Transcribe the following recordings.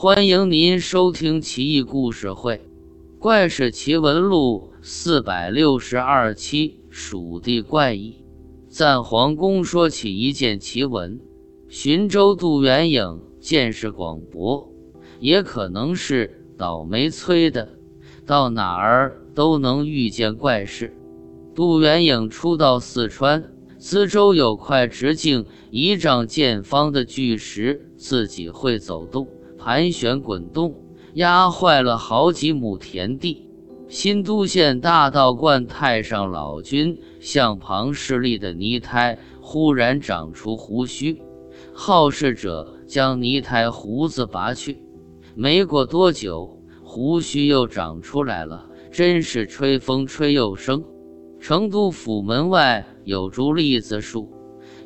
欢迎您收听《奇异故事会·怪事奇闻录》四百六十二期。蜀地怪异，赞皇宫说起一件奇闻：寻州杜元颖见识广博，也可能是倒霉催的，到哪儿都能遇见怪事。杜元颖初到四川，四周有块直径一丈见方的巨石，自己会走动。盘旋滚动，压坏了好几亩田地。新都县大道观太上老君向旁势力的泥胎忽然长出胡须，好事者将泥胎胡子拔去，没过多久，胡须又长出来了。真是吹风吹又生。成都府门外有株栗子树，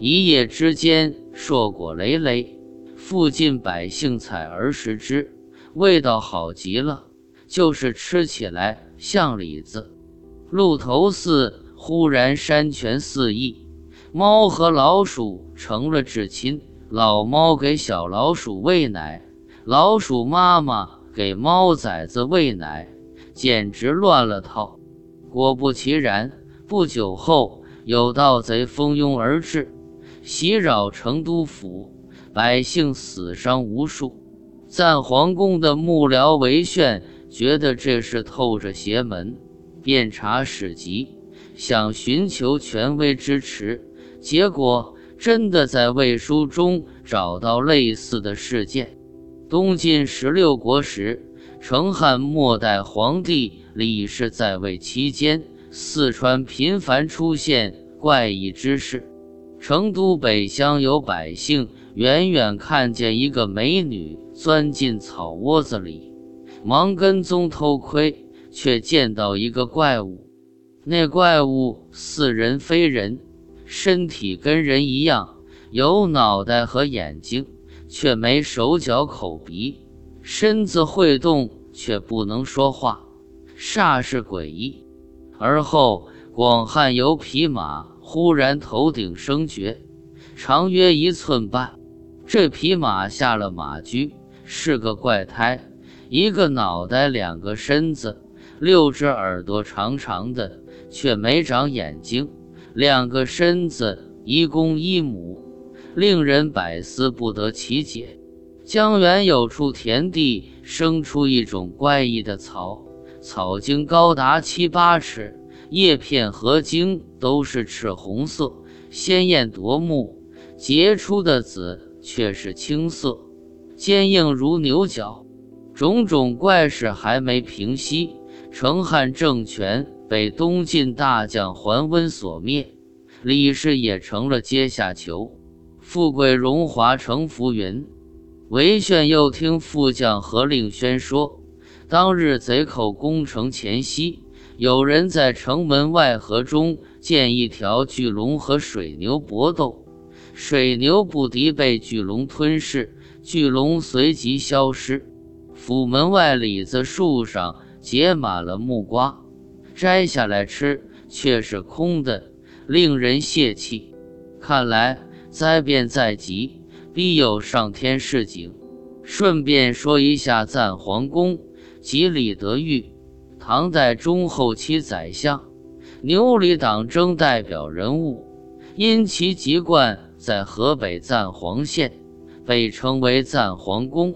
一夜之间硕果累累。附近百姓采而食之，味道好极了，就是吃起来像李子。鹿头寺忽然山泉四溢，猫和老鼠成了至亲。老猫给小老鼠喂奶，老鼠妈妈给猫崽子喂奶，简直乱了套。果不其然，不久后有盗贼蜂拥而至，袭扰成都府。百姓死伤无数，赞皇宫的幕僚韦炫觉得这事透着邪门，便查史籍，想寻求权威支持。结果真的在魏书中找到类似的事件。东晋十六国时，成汉末代皇帝李氏在位期间，四川频繁出现怪异之事。成都北乡有百姓。远远看见一个美女钻进草窝子里，忙跟踪偷窥，却见到一个怪物。那怪物似人非人，身体跟人一样，有脑袋和眼睛，却没手脚口鼻，身子会动却不能说话，煞是诡异。而后，广汉有匹马忽然头顶生角，长约一寸半。这匹马下了马驹，是个怪胎，一个脑袋，两个身子，六只耳朵长长的，却没长眼睛，两个身子，一公一母，令人百思不得其解。江源有处田地生出一种怪异的草，草茎高达七八尺，叶片和茎都是赤红色，鲜艳夺目，结出的籽。却是青色，坚硬如牛角。种种怪事还没平息，成汉政权被东晋大将桓温所灭，李氏也成了阶下囚，富贵荣华成浮云。韦炫又听副将何令轩说，当日贼寇攻城前夕，有人在城门外河中见一条巨龙和水牛搏斗。水牛不敌，被巨龙吞噬，巨龙随即消失。府门外李子树上结满了木瓜，摘下来吃却是空的，令人泄气。看来灾变在即，必有上天示警。顺便说一下，赞皇宫及李德裕，唐代中后期宰相，牛李党争代表人物，因其籍贯。在河北赞皇县，被称为赞皇宫。